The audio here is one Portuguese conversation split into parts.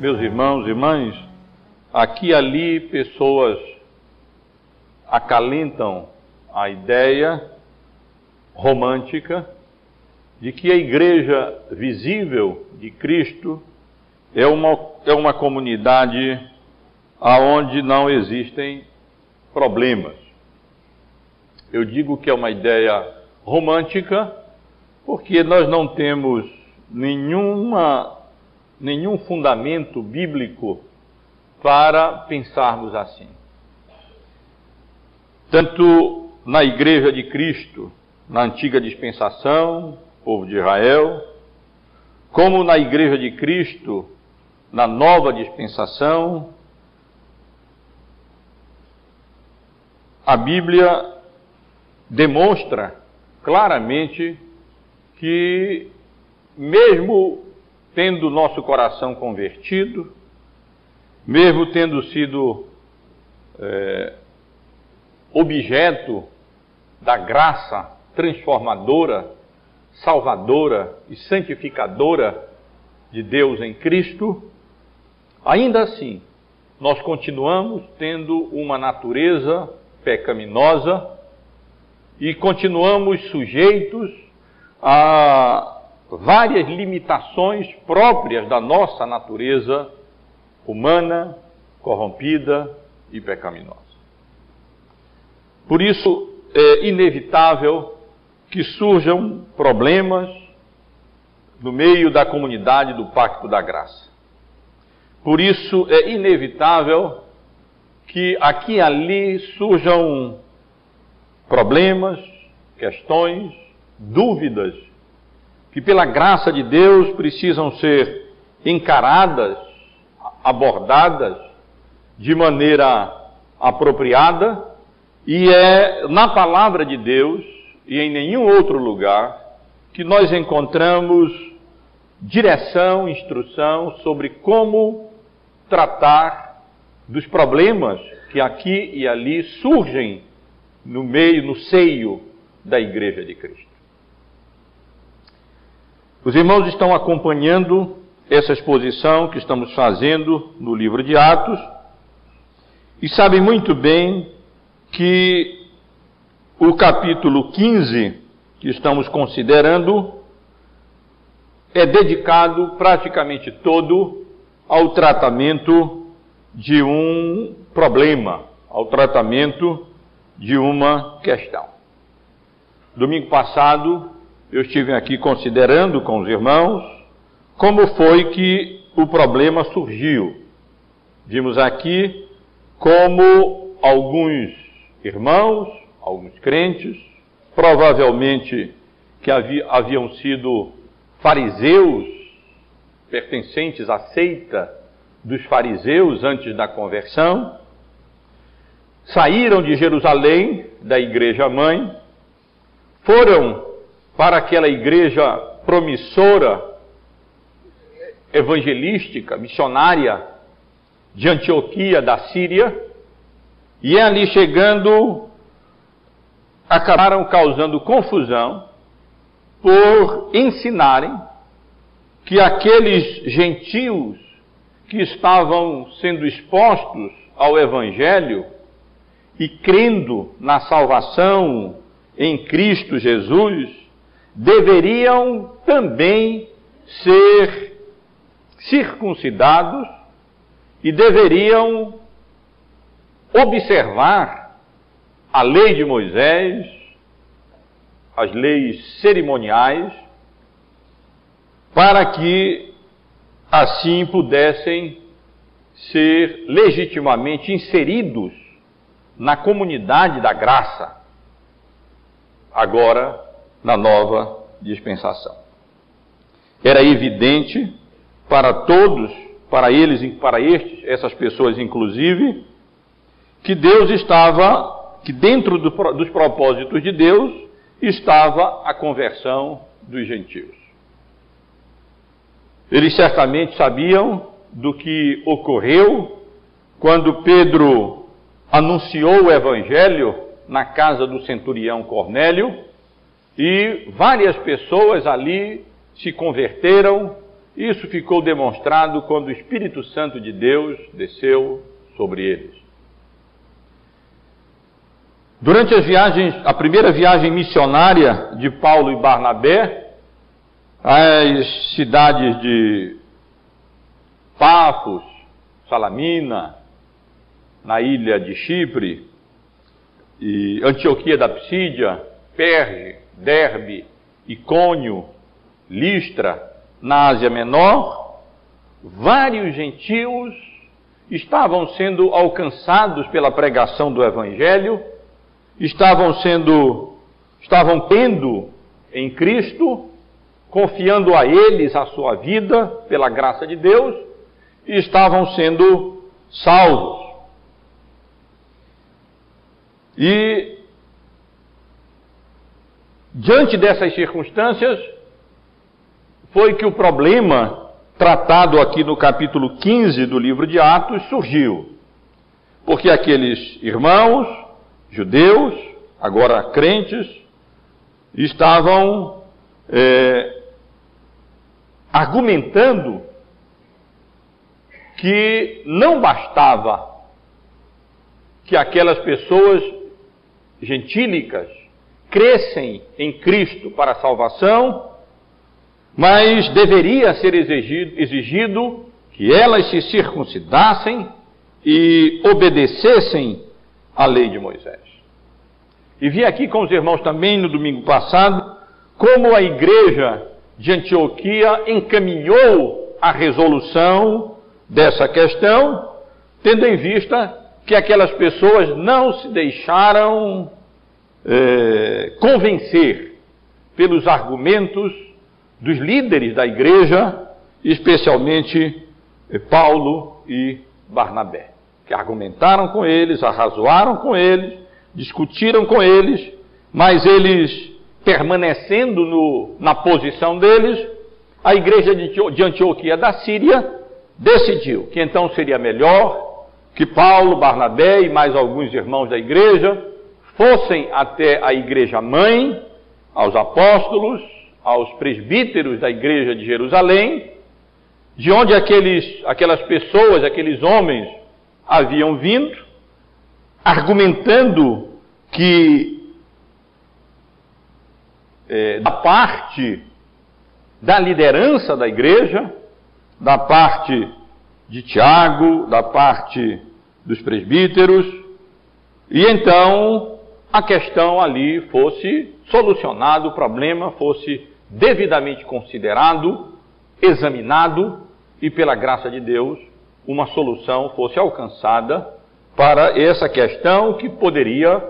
meus irmãos e irmãs, aqui e ali pessoas acalentam a ideia romântica de que a igreja visível de Cristo é uma, é uma comunidade aonde não existem problemas. Eu digo que é uma ideia romântica porque nós não temos nenhuma, nenhum fundamento bíblico para pensarmos assim. Tanto na Igreja de Cristo, na antiga dispensação, povo de Israel, como na Igreja de Cristo, na nova dispensação, a Bíblia demonstra claramente que, mesmo tendo nosso coração convertido, mesmo tendo sido é, objeto da graça transformadora, salvadora e santificadora de Deus em Cristo, ainda assim, nós continuamos tendo uma natureza pecaminosa e continuamos sujeitos a várias limitações próprias da nossa natureza humana, corrompida e pecaminosa. Por isso, é inevitável que surjam problemas no meio da comunidade do Pacto da Graça. Por isso, é inevitável que aqui e ali surjam problemas, questões, dúvidas, que pela graça de Deus precisam ser encaradas, abordadas de maneira apropriada, e é na palavra de Deus e em nenhum outro lugar que nós encontramos direção, instrução sobre como tratar dos problemas que aqui e ali surgem no meio, no seio da Igreja de Cristo. Os irmãos estão acompanhando essa exposição que estamos fazendo no livro de Atos e sabem muito bem que o capítulo 15 que estamos considerando é dedicado praticamente todo ao tratamento de um problema, ao tratamento de uma questão. Domingo passado eu estive aqui considerando com os irmãos como foi que o problema surgiu. Vimos aqui como alguns irmãos, alguns crentes, provavelmente que haviam sido fariseus, pertencentes à seita dos fariseus antes da conversão, saíram de Jerusalém, da igreja mãe, foram para aquela igreja promissora, evangelística, missionária de Antioquia da Síria, e ali chegando, acabaram causando confusão por ensinarem que aqueles gentios que estavam sendo expostos ao Evangelho e crendo na salvação em Cristo Jesus, deveriam também ser circuncidados e deveriam observar a lei de Moisés, as leis cerimoniais, para que assim pudessem ser legitimamente inseridos na comunidade da graça, agora na nova dispensação. Era evidente para todos, para eles e para estes, essas pessoas inclusive, que Deus estava, que dentro do, dos propósitos de Deus estava a conversão dos gentios. Eles certamente sabiam do que ocorreu quando Pedro anunciou o evangelho na casa do centurião Cornélio e várias pessoas ali se converteram Isso ficou demonstrado quando o Espírito Santo de Deus desceu sobre eles. Durante as viagens, a primeira viagem missionária de Paulo e Barnabé, as cidades de Pafos, Salamina, na ilha de Chipre, e Antioquia da Psídia, Perge, Derbe, Icônio, Listra, na Ásia Menor, vários gentios estavam sendo alcançados pela pregação do Evangelho, estavam sendo, estavam tendo em Cristo, confiando a eles a sua vida pela graça de Deus, e estavam sendo salvos. E, diante dessas circunstâncias, foi que o problema tratado aqui no capítulo 15 do livro de Atos surgiu. Porque aqueles irmãos, judeus, agora crentes, estavam é, argumentando que não bastava que aquelas pessoas gentílicas crescem em Cristo para salvação, mas deveria ser exigido, exigido que elas se circuncidassem e obedecessem à lei de Moisés. E vi aqui com os irmãos também no domingo passado como a igreja de Antioquia encaminhou a resolução dessa questão, tendo em vista que aquelas pessoas não se deixaram é, convencer pelos argumentos dos líderes da igreja, especialmente eh, Paulo e Barnabé, que argumentaram com eles, arrazoaram com eles, discutiram com eles, mas eles permanecendo no, na posição deles, a igreja de Antioquia da Síria decidiu que então seria melhor que Paulo, Barnabé e mais alguns irmãos da igreja fossem até a igreja mãe, aos apóstolos, aos presbíteros da igreja de Jerusalém, de onde aqueles, aquelas pessoas, aqueles homens haviam vindo, argumentando que é, da parte da liderança da igreja, da parte de Tiago, da parte dos presbíteros, e então a questão ali fosse solucionada, o problema fosse devidamente considerado, examinado e, pela graça de Deus, uma solução fosse alcançada para essa questão que poderia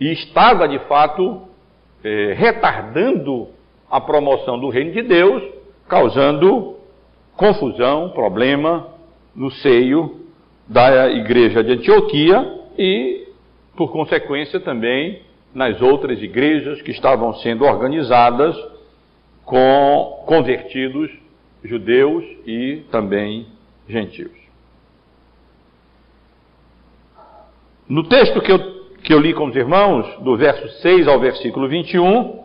e estava de fato eh, retardando a promoção do reino de Deus, causando confusão, problema no seio da igreja de Antioquia e, por consequência, também nas outras igrejas que estavam sendo organizadas com convertidos judeus e também gentios. No texto que eu, que eu li com os irmãos, do verso 6 ao versículo 21,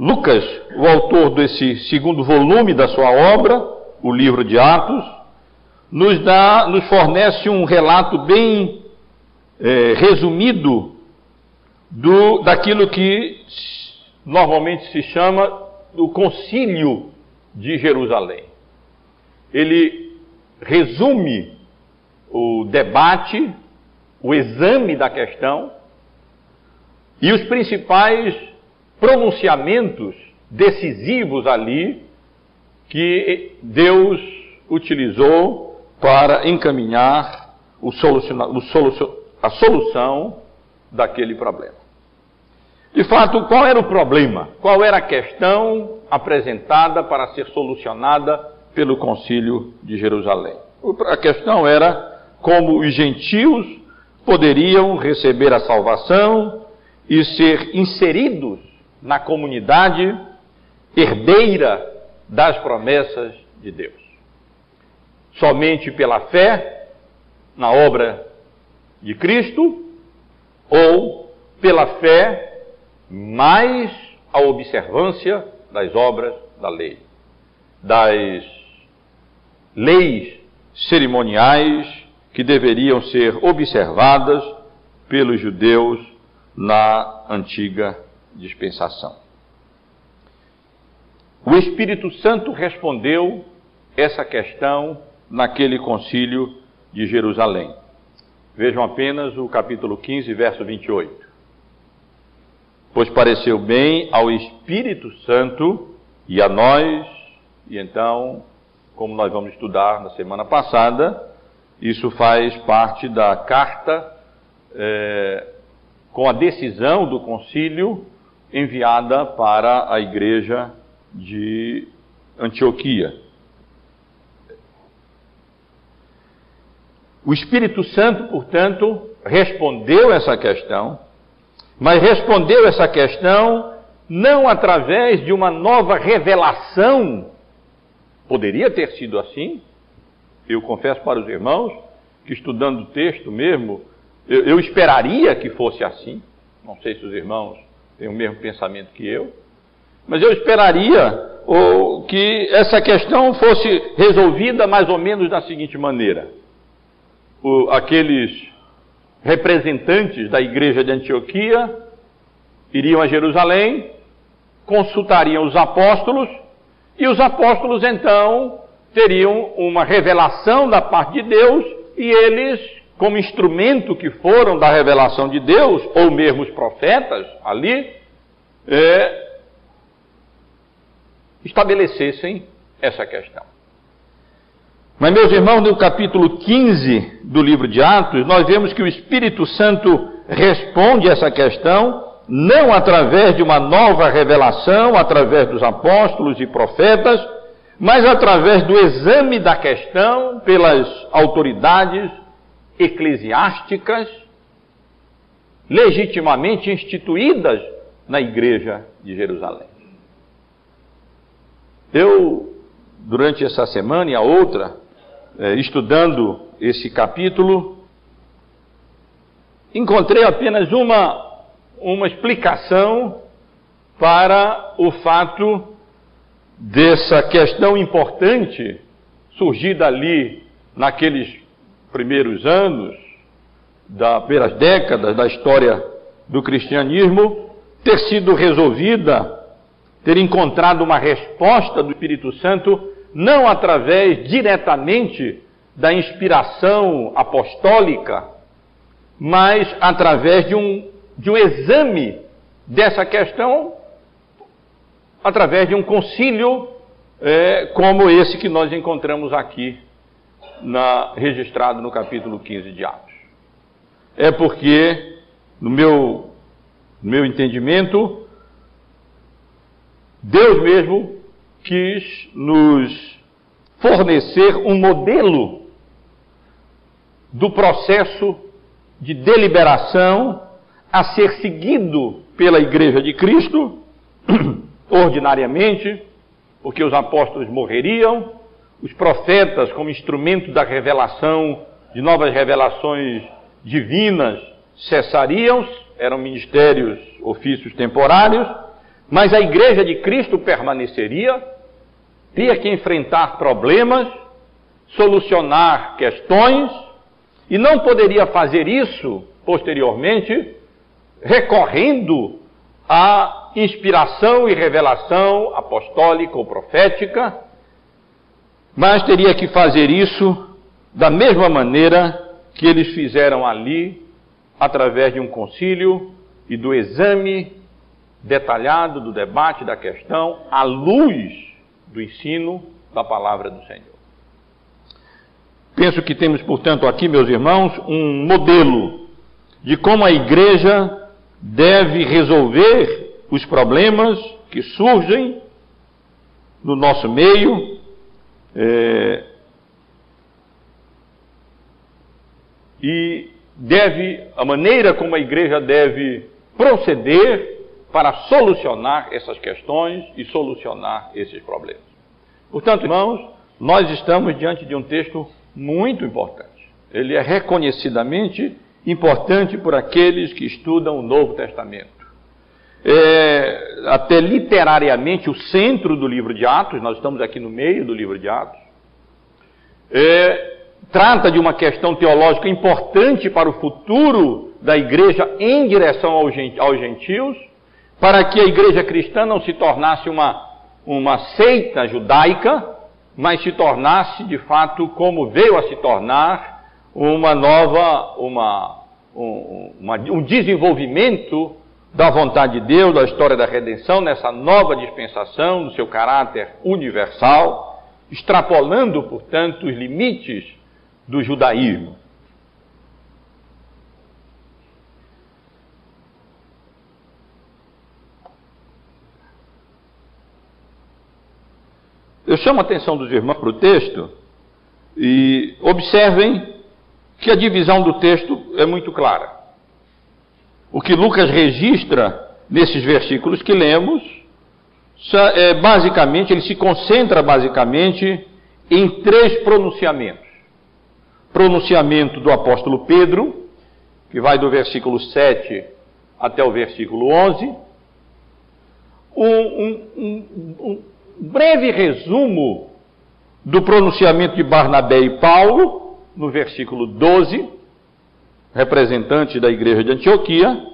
Lucas, o autor desse segundo volume da sua obra, o livro de Atos, nos, dá, nos fornece um relato bem é, resumido do, daquilo que normalmente se chama do Concílio de Jerusalém. Ele resume o debate, o exame da questão e os principais pronunciamentos decisivos ali que Deus utilizou para encaminhar o o a solução daquele problema. De fato, qual era o problema? Qual era a questão apresentada para ser solucionada pelo Concílio de Jerusalém? A questão era como os gentios poderiam receber a salvação e ser inseridos na comunidade herdeira das promessas de Deus. Somente pela fé na obra de Cristo ou pela fé mais a observância das obras da lei. das leis cerimoniais que deveriam ser observadas pelos judeus na antiga dispensação. O Espírito Santo respondeu essa questão naquele concílio de Jerusalém. Vejam apenas o capítulo 15, verso 28. Pois pareceu bem ao Espírito Santo e a nós, e então, como nós vamos estudar na semana passada, isso faz parte da carta é, com a decisão do concílio enviada para a igreja de Antioquia. O Espírito Santo, portanto, respondeu essa questão, mas respondeu essa questão não através de uma nova revelação. Poderia ter sido assim. Eu confesso para os irmãos que, estudando o texto mesmo, eu, eu esperaria que fosse assim. Não sei se os irmãos têm o mesmo pensamento que eu. Mas eu esperaria ou, que essa questão fosse resolvida mais ou menos da seguinte maneira: o, aqueles representantes da igreja de Antioquia iriam a Jerusalém, consultariam os apóstolos, e os apóstolos então teriam uma revelação da parte de Deus, e eles, como instrumento que foram da revelação de Deus, ou mesmo os profetas ali, é, estabelecessem essa questão. Mas, meus irmãos, no capítulo 15 do livro de Atos, nós vemos que o Espírito Santo responde essa questão, não através de uma nova revelação, através dos apóstolos e profetas, mas através do exame da questão pelas autoridades eclesiásticas legitimamente instituídas na igreja de Jerusalém. Eu, durante essa semana e a outra, estudando esse capítulo, encontrei apenas uma, uma explicação para o fato dessa questão importante surgida ali naqueles primeiros anos, das primeiras décadas da história do cristianismo, ter sido resolvida ter encontrado uma resposta do Espírito Santo, não através diretamente da inspiração apostólica, mas através de um, de um exame dessa questão, através de um concílio é, como esse que nós encontramos aqui, na, registrado no capítulo 15 de Atos. É porque, no meu, no meu entendimento, Deus mesmo quis nos fornecer um modelo do processo de deliberação a ser seguido pela Igreja de Cristo, ordinariamente, porque os apóstolos morreriam, os profetas, como instrumento da revelação, de novas revelações divinas, cessariam, eram ministérios, ofícios temporários, mas a igreja de Cristo permaneceria, teria que enfrentar problemas, solucionar questões, e não poderia fazer isso posteriormente recorrendo à inspiração e revelação apostólica ou profética, mas teria que fazer isso da mesma maneira que eles fizeram ali, através de um concílio e do exame detalhado do debate da questão à luz do ensino da palavra do Senhor. Penso que temos, portanto, aqui, meus irmãos, um modelo de como a igreja deve resolver os problemas que surgem no nosso meio. É, e deve, a maneira como a igreja deve proceder para solucionar essas questões e solucionar esses problemas. Portanto, irmãos, nós estamos diante de um texto muito importante. Ele é reconhecidamente importante por aqueles que estudam o Novo Testamento. É, até literariamente, o centro do livro de Atos, nós estamos aqui no meio do livro de Atos. É, trata de uma questão teológica importante para o futuro da igreja em direção aos gentios, para que a igreja cristã não se tornasse uma, uma seita judaica, mas se tornasse de fato como veio a se tornar uma nova, uma, um, uma, um desenvolvimento da vontade de Deus, da história da redenção, nessa nova dispensação, do seu caráter universal, extrapolando, portanto, os limites do judaísmo. Eu chamo a atenção dos irmãos para o texto e observem que a divisão do texto é muito clara. O que Lucas registra nesses versículos que lemos, é, basicamente, ele se concentra basicamente em três pronunciamentos. Pronunciamento do apóstolo Pedro, que vai do versículo 7 até o versículo 11. Um, um, um, um breve resumo do pronunciamento de Barnabé e Paulo, no versículo 12, representante da igreja de Antioquia,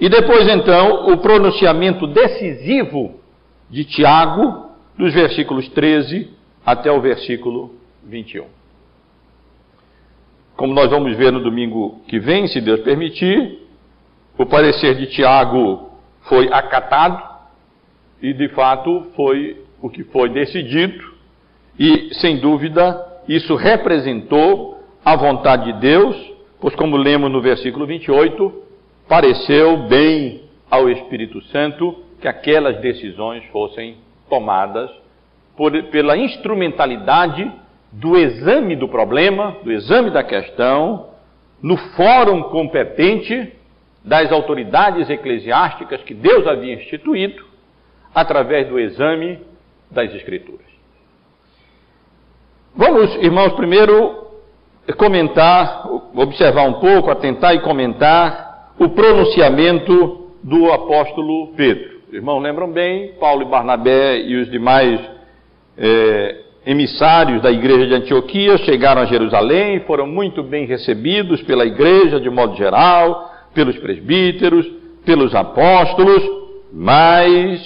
e depois então o pronunciamento decisivo de Tiago, dos versículos 13 até o versículo 21. Como nós vamos ver no domingo que vem, se Deus permitir, o parecer de Tiago foi acatado e de fato foi o que foi decidido, e sem dúvida isso representou a vontade de Deus Pois, como lemos no versículo 28, pareceu bem ao Espírito Santo que aquelas decisões fossem tomadas por, pela instrumentalidade do exame do problema, do exame da questão, no fórum competente das autoridades eclesiásticas que Deus havia instituído, através do exame das Escrituras. Vamos, irmãos, primeiro comentar, observar um pouco, atentar e comentar o pronunciamento do apóstolo Pedro. Irmãos, lembram bem, Paulo e Barnabé e os demais é, emissários da igreja de Antioquia chegaram a Jerusalém, foram muito bem recebidos pela igreja de modo geral, pelos presbíteros, pelos apóstolos, mas,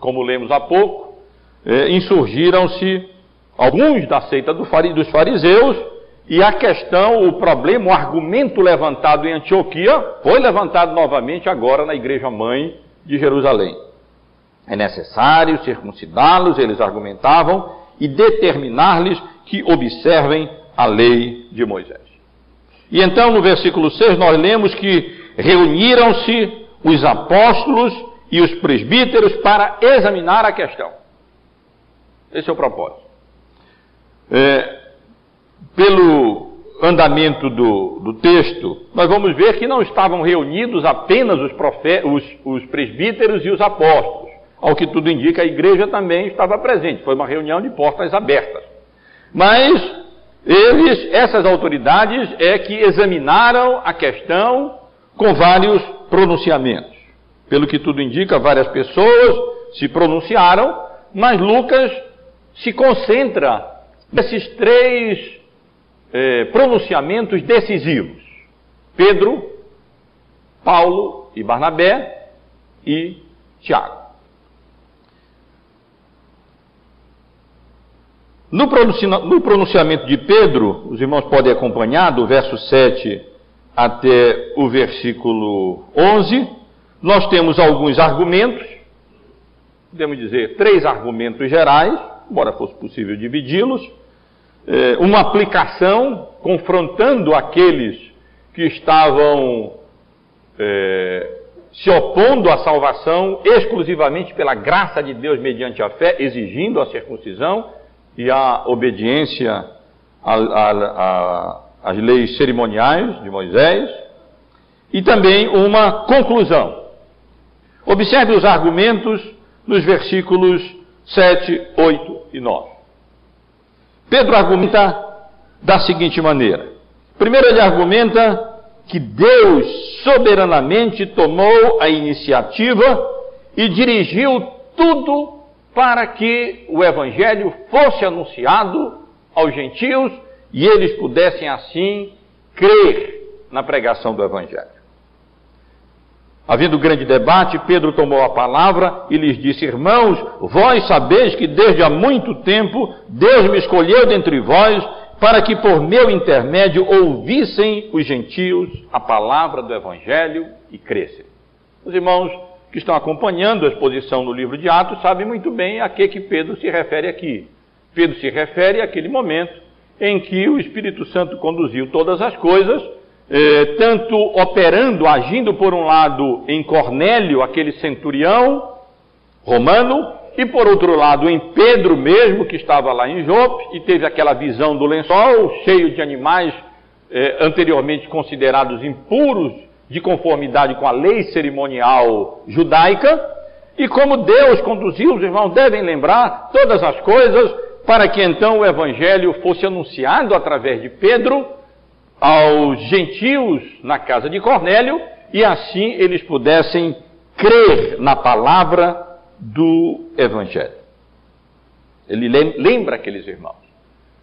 como lemos há pouco, é, insurgiram-se alguns da seita dos fariseus e a questão, o problema, o argumento levantado em Antioquia foi levantado novamente agora na igreja mãe de Jerusalém. É necessário circuncidá-los, eles argumentavam, e determinar-lhes que observem a lei de Moisés. E então no versículo 6 nós lemos que reuniram-se os apóstolos e os presbíteros para examinar a questão. Esse é o propósito. É, pelo andamento do, do, texto, nós vamos ver que não estavam reunidos apenas os, os, os presbíteros e os apóstolos. Ao que tudo indica, a igreja também estava presente. Foi uma reunião de portas abertas. Mas eles, essas autoridades, é que examinaram a questão com vários pronunciamentos. Pelo que tudo indica, várias pessoas se pronunciaram, mas Lucas se concentra nesses três é, pronunciamentos decisivos. Pedro, Paulo e Barnabé e Tiago. No pronunciamento de Pedro, os irmãos podem acompanhar, do verso 7 até o versículo 11, nós temos alguns argumentos, podemos dizer três argumentos gerais, embora fosse possível dividi-los, eh, uma aplicação confrontando aqueles que estavam é, se opondo à salvação exclusivamente pela graça de Deus mediante a fé, exigindo a circuncisão e a obediência às leis cerimoniais de Moisés, e também uma conclusão. Observe os argumentos nos versículos 7, 8 e 9. Pedro argumenta da seguinte maneira: primeiro, ele argumenta que Deus soberanamente tomou a iniciativa e dirigiu tudo para que o Evangelho fosse anunciado aos gentios e eles pudessem assim crer na pregação do Evangelho. Havendo grande debate, Pedro tomou a palavra e lhes disse: Irmãos, vós sabeis que desde há muito tempo Deus me escolheu dentre vós para que por meu intermédio ouvissem os gentios a palavra do Evangelho e crescem. Os irmãos que estão acompanhando a exposição no livro de Atos sabem muito bem a que, que Pedro se refere aqui. Pedro se refere àquele momento em que o Espírito Santo conduziu todas as coisas eh, tanto operando, agindo por um lado em Cornélio, aquele centurião romano, e por outro lado em Pedro mesmo, que estava lá em Jope, e teve aquela visão do lençol cheio de animais eh, anteriormente considerados impuros, de conformidade com a lei cerimonial judaica, e como Deus conduziu, os irmãos devem lembrar todas as coisas, para que então o evangelho fosse anunciado através de Pedro, aos gentios na casa de Cornélio e assim eles pudessem crer na palavra do Evangelho. Ele lembra aqueles irmãos.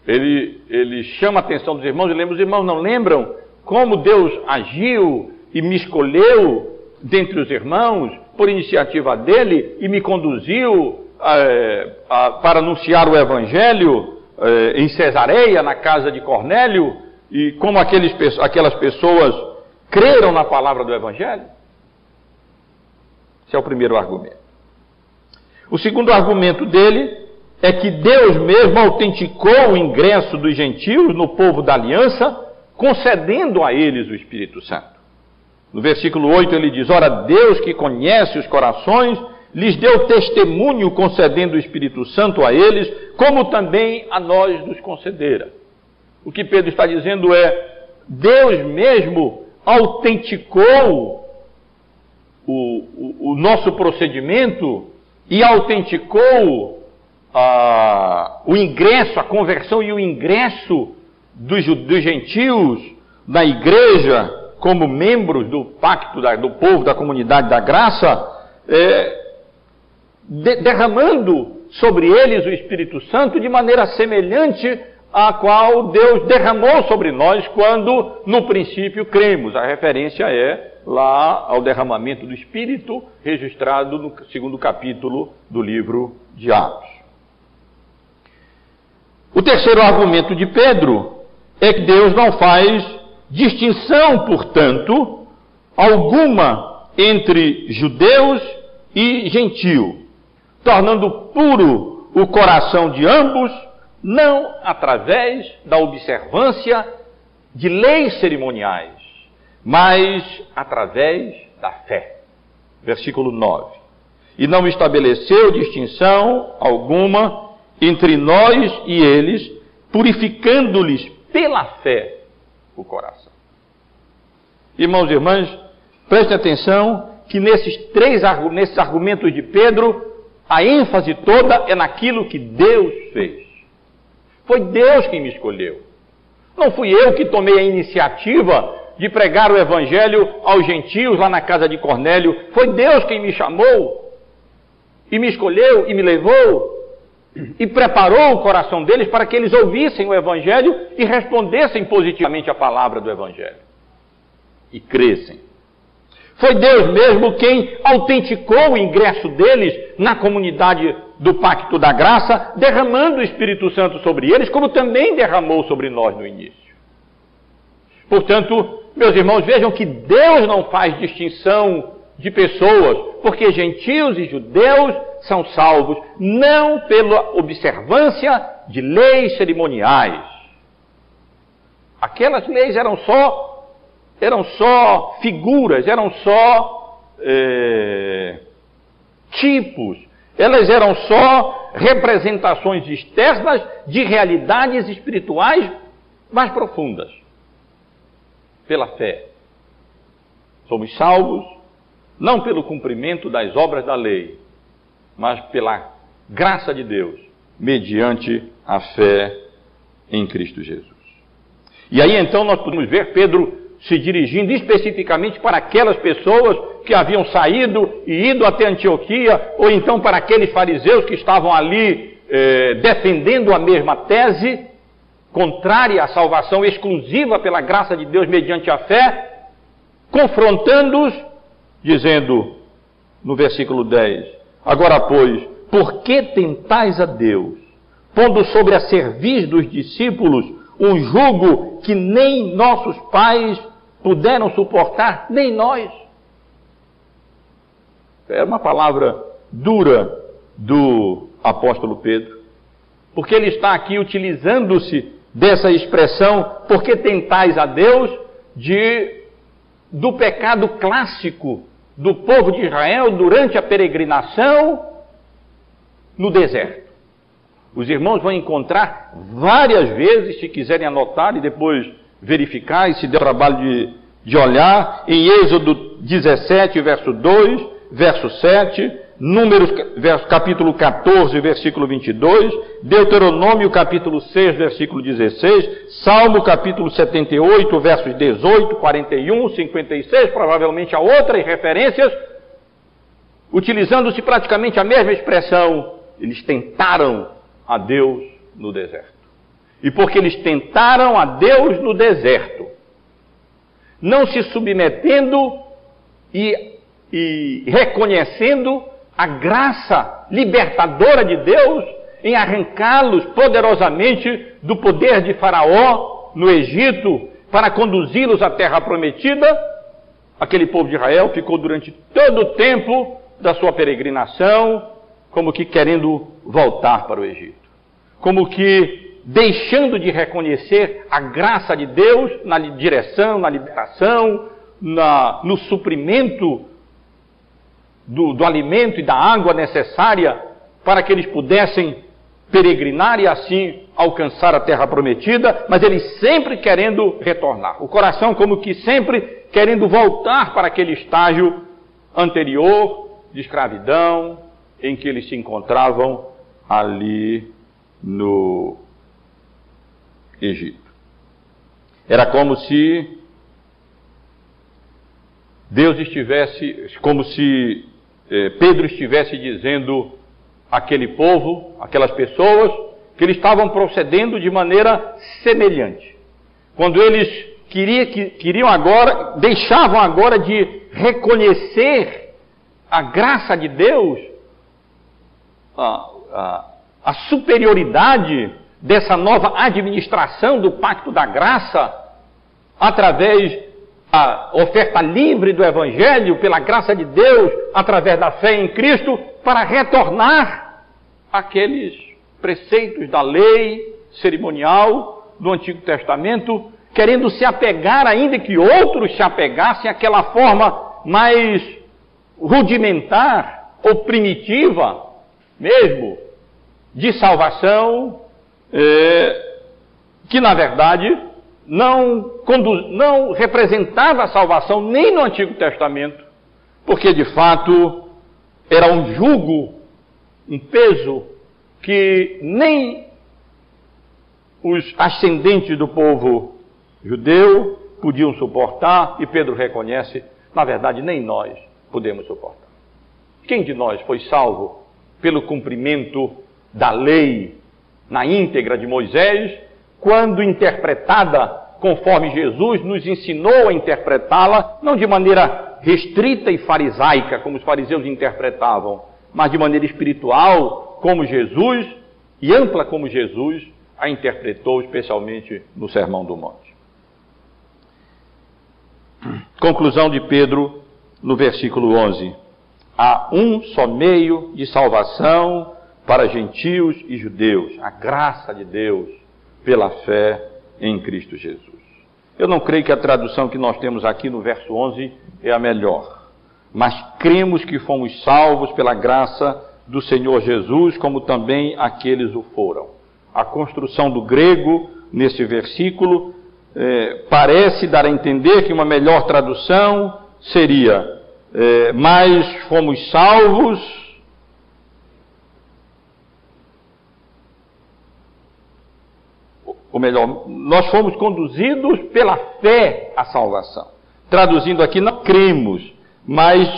Ele, ele chama a atenção dos irmãos e lembra: os irmãos não lembram como Deus agiu e me escolheu dentre os irmãos por iniciativa dele e me conduziu é, a, para anunciar o Evangelho é, em Cesareia, na casa de Cornélio e como aqueles, aquelas pessoas creram na palavra do Evangelho? Esse é o primeiro argumento. O segundo argumento dele é que Deus mesmo autenticou o ingresso dos gentios no povo da aliança, concedendo a eles o Espírito Santo. No versículo 8 ele diz: Ora, Deus que conhece os corações, lhes deu testemunho concedendo o Espírito Santo a eles, como também a nós nos concedera. O que Pedro está dizendo é: Deus mesmo autenticou o, o, o nosso procedimento e autenticou ah, o ingresso, a conversão e o ingresso dos, dos gentios na igreja como membros do pacto da, do povo da comunidade da graça, é, de, derramando sobre eles o Espírito Santo de maneira semelhante a qual Deus derramou sobre nós quando no princípio cremos. A referência é lá ao derramamento do Espírito, registrado no segundo capítulo do livro de Atos. O terceiro argumento de Pedro é que Deus não faz distinção, portanto, alguma entre judeus e gentio, tornando puro o coração de ambos não através da observância de leis cerimoniais, mas através da fé. Versículo 9. E não estabeleceu distinção alguma entre nós e eles, purificando-lhes pela fé o coração. Irmãos e irmãs, prestem atenção que nesses três nesses argumentos de Pedro, a ênfase toda é naquilo que Deus fez. Foi Deus quem me escolheu. Não fui eu que tomei a iniciativa de pregar o evangelho aos gentios lá na casa de Cornélio. Foi Deus quem me chamou e me escolheu e me levou e preparou o coração deles para que eles ouvissem o evangelho e respondessem positivamente à palavra do evangelho e crescem. Foi Deus mesmo quem autenticou o ingresso deles na comunidade do pacto da graça, derramando o Espírito Santo sobre eles, como também derramou sobre nós no início. Portanto, meus irmãos, vejam que Deus não faz distinção de pessoas, porque gentios e judeus são salvos não pela observância de leis cerimoniais. Aquelas leis eram só eram só figuras, eram só é, tipos, elas eram só representações externas de realidades espirituais mais profundas. Pela fé. Somos salvos não pelo cumprimento das obras da lei, mas pela graça de Deus, mediante a fé em Cristo Jesus. E aí então nós podemos ver Pedro se dirigindo especificamente para aquelas pessoas que haviam saído e ido até Antioquia, ou então para aqueles fariseus que estavam ali eh, defendendo a mesma tese, contrária à salvação exclusiva pela graça de Deus mediante a fé, confrontando-os, dizendo no versículo 10: Agora, pois, por que tentais a Deus, pondo sobre a cerviz dos discípulos um jugo que nem nossos pais puderam suportar, nem nós? É uma palavra dura do apóstolo Pedro, porque ele está aqui utilizando-se dessa expressão, porque tentais a Deus, de, do pecado clássico do povo de Israel durante a peregrinação no deserto. Os irmãos vão encontrar várias vezes, se quiserem anotar e depois verificar, e se der o trabalho de, de olhar, em Êxodo 17, verso 2, verso 7, Números capítulo 14, versículo 22, Deuteronômio capítulo 6, versículo 16, Salmo capítulo 78, versos 18, 41, 56, provavelmente há outras referências, utilizando-se praticamente a mesma expressão. Eles tentaram a Deus no deserto. E porque eles tentaram a Deus no deserto, não se submetendo e, e reconhecendo a graça libertadora de Deus em arrancá-los poderosamente do poder de Faraó no Egito para conduzi-los à terra prometida, aquele povo de Israel ficou durante todo o tempo da sua peregrinação como que querendo voltar para o Egito. Como que deixando de reconhecer a graça de Deus na direção, na liberação, na, no suprimento do, do alimento e da água necessária para que eles pudessem peregrinar e assim alcançar a terra prometida, mas eles sempre querendo retornar. O coração, como que sempre querendo voltar para aquele estágio anterior de escravidão em que eles se encontravam ali no Egito. Era como se Deus estivesse, como se eh, Pedro estivesse dizendo àquele povo, aquelas pessoas, que eles estavam procedendo de maneira semelhante. Quando eles queria, que, queriam agora, deixavam agora de reconhecer a graça de Deus, a, a, a superioridade dessa nova administração do pacto da graça, através a oferta livre do Evangelho, pela graça de Deus, através da fé em Cristo, para retornar aqueles preceitos da lei cerimonial do Antigo Testamento, querendo se apegar, ainda que outros se apegassem àquela forma mais rudimentar ou primitiva mesmo de salvação, é, que na verdade não, conduz, não representava a salvação nem no Antigo Testamento, porque de fato era um jugo, um peso que nem os ascendentes do povo judeu podiam suportar, e Pedro reconhece, na verdade, nem nós podemos suportar. Quem de nós foi salvo pelo cumprimento da lei na íntegra de Moisés quando interpretada conforme Jesus nos ensinou a interpretá-la, não de maneira restrita e farisaica, como os fariseus interpretavam, mas de maneira espiritual, como Jesus, e ampla como Jesus a interpretou, especialmente no Sermão do Monte. Conclusão de Pedro no versículo 11. Há um só meio de salvação para gentios e judeus, a graça de Deus pela fé em Cristo Jesus. Eu não creio que a tradução que nós temos aqui no verso 11 é a melhor, mas cremos que fomos salvos pela graça do Senhor Jesus, como também aqueles o foram. A construção do grego nesse versículo eh, parece dar a entender que uma melhor tradução seria: eh, mas fomos salvos ou melhor, nós fomos conduzidos pela fé à salvação. Traduzindo aqui, não cremos, mas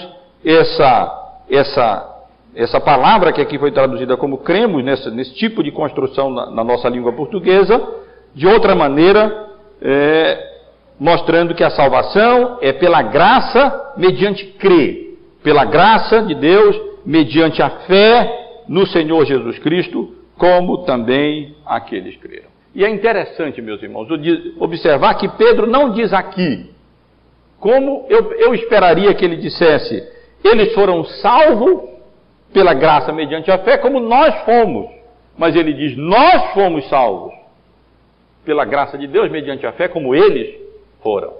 essa, essa, essa palavra que aqui foi traduzida como cremos, nesse, tipo de construção na, na, nossa língua portuguesa, de outra maneira, é, mostrando que a salvação é pela graça mediante crer, pela graça de Deus mediante a fé no Senhor Jesus Cristo, como também aqueles creram. E é interessante, meus irmãos, observar que Pedro não diz aqui, como eu, eu esperaria que ele dissesse, eles foram salvos pela graça mediante a fé, como nós fomos. Mas ele diz, nós fomos salvos pela graça de Deus mediante a fé, como eles foram.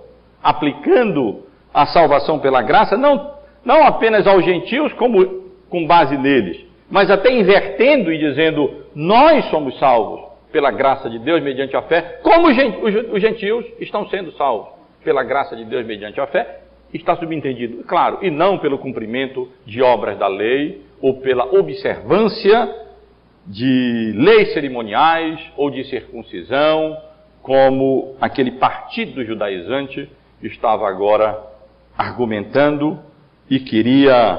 Aplicando a salvação pela graça, não, não apenas aos gentios, como com base neles, mas até invertendo e dizendo, nós somos salvos pela graça de Deus mediante a fé, como os gentios estão sendo salvos. Pela graça de Deus mediante a fé, está subentendido, claro, e não pelo cumprimento de obras da lei ou pela observância de leis cerimoniais ou de circuncisão, como aquele partido judaizante estava agora argumentando e queria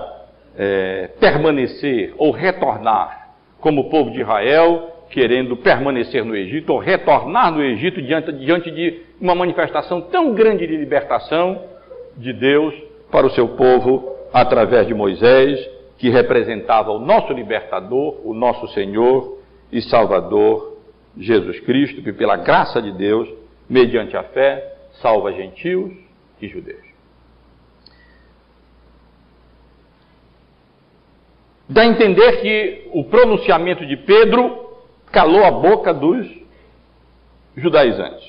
é, permanecer ou retornar como povo de Israel querendo permanecer no Egito ou retornar no Egito diante, diante de uma manifestação tão grande de libertação de Deus para o seu povo através de Moisés, que representava o nosso libertador, o nosso Senhor e Salvador Jesus Cristo, que pela graça de Deus, mediante a fé, salva gentios e judeus. Dá a entender que o pronunciamento de Pedro calou a boca dos judaizantes.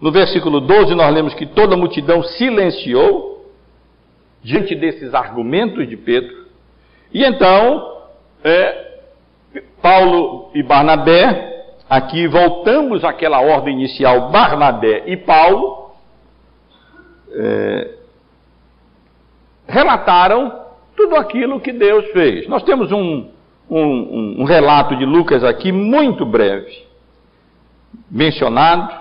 No versículo 12, nós lemos que toda a multidão silenciou diante desses argumentos de Pedro. E então, é, Paulo e Barnabé, aqui voltamos àquela ordem inicial, Barnabé e Paulo, é, relataram tudo aquilo que Deus fez. Nós temos um, um, um, relato de Lucas aqui muito breve, mencionado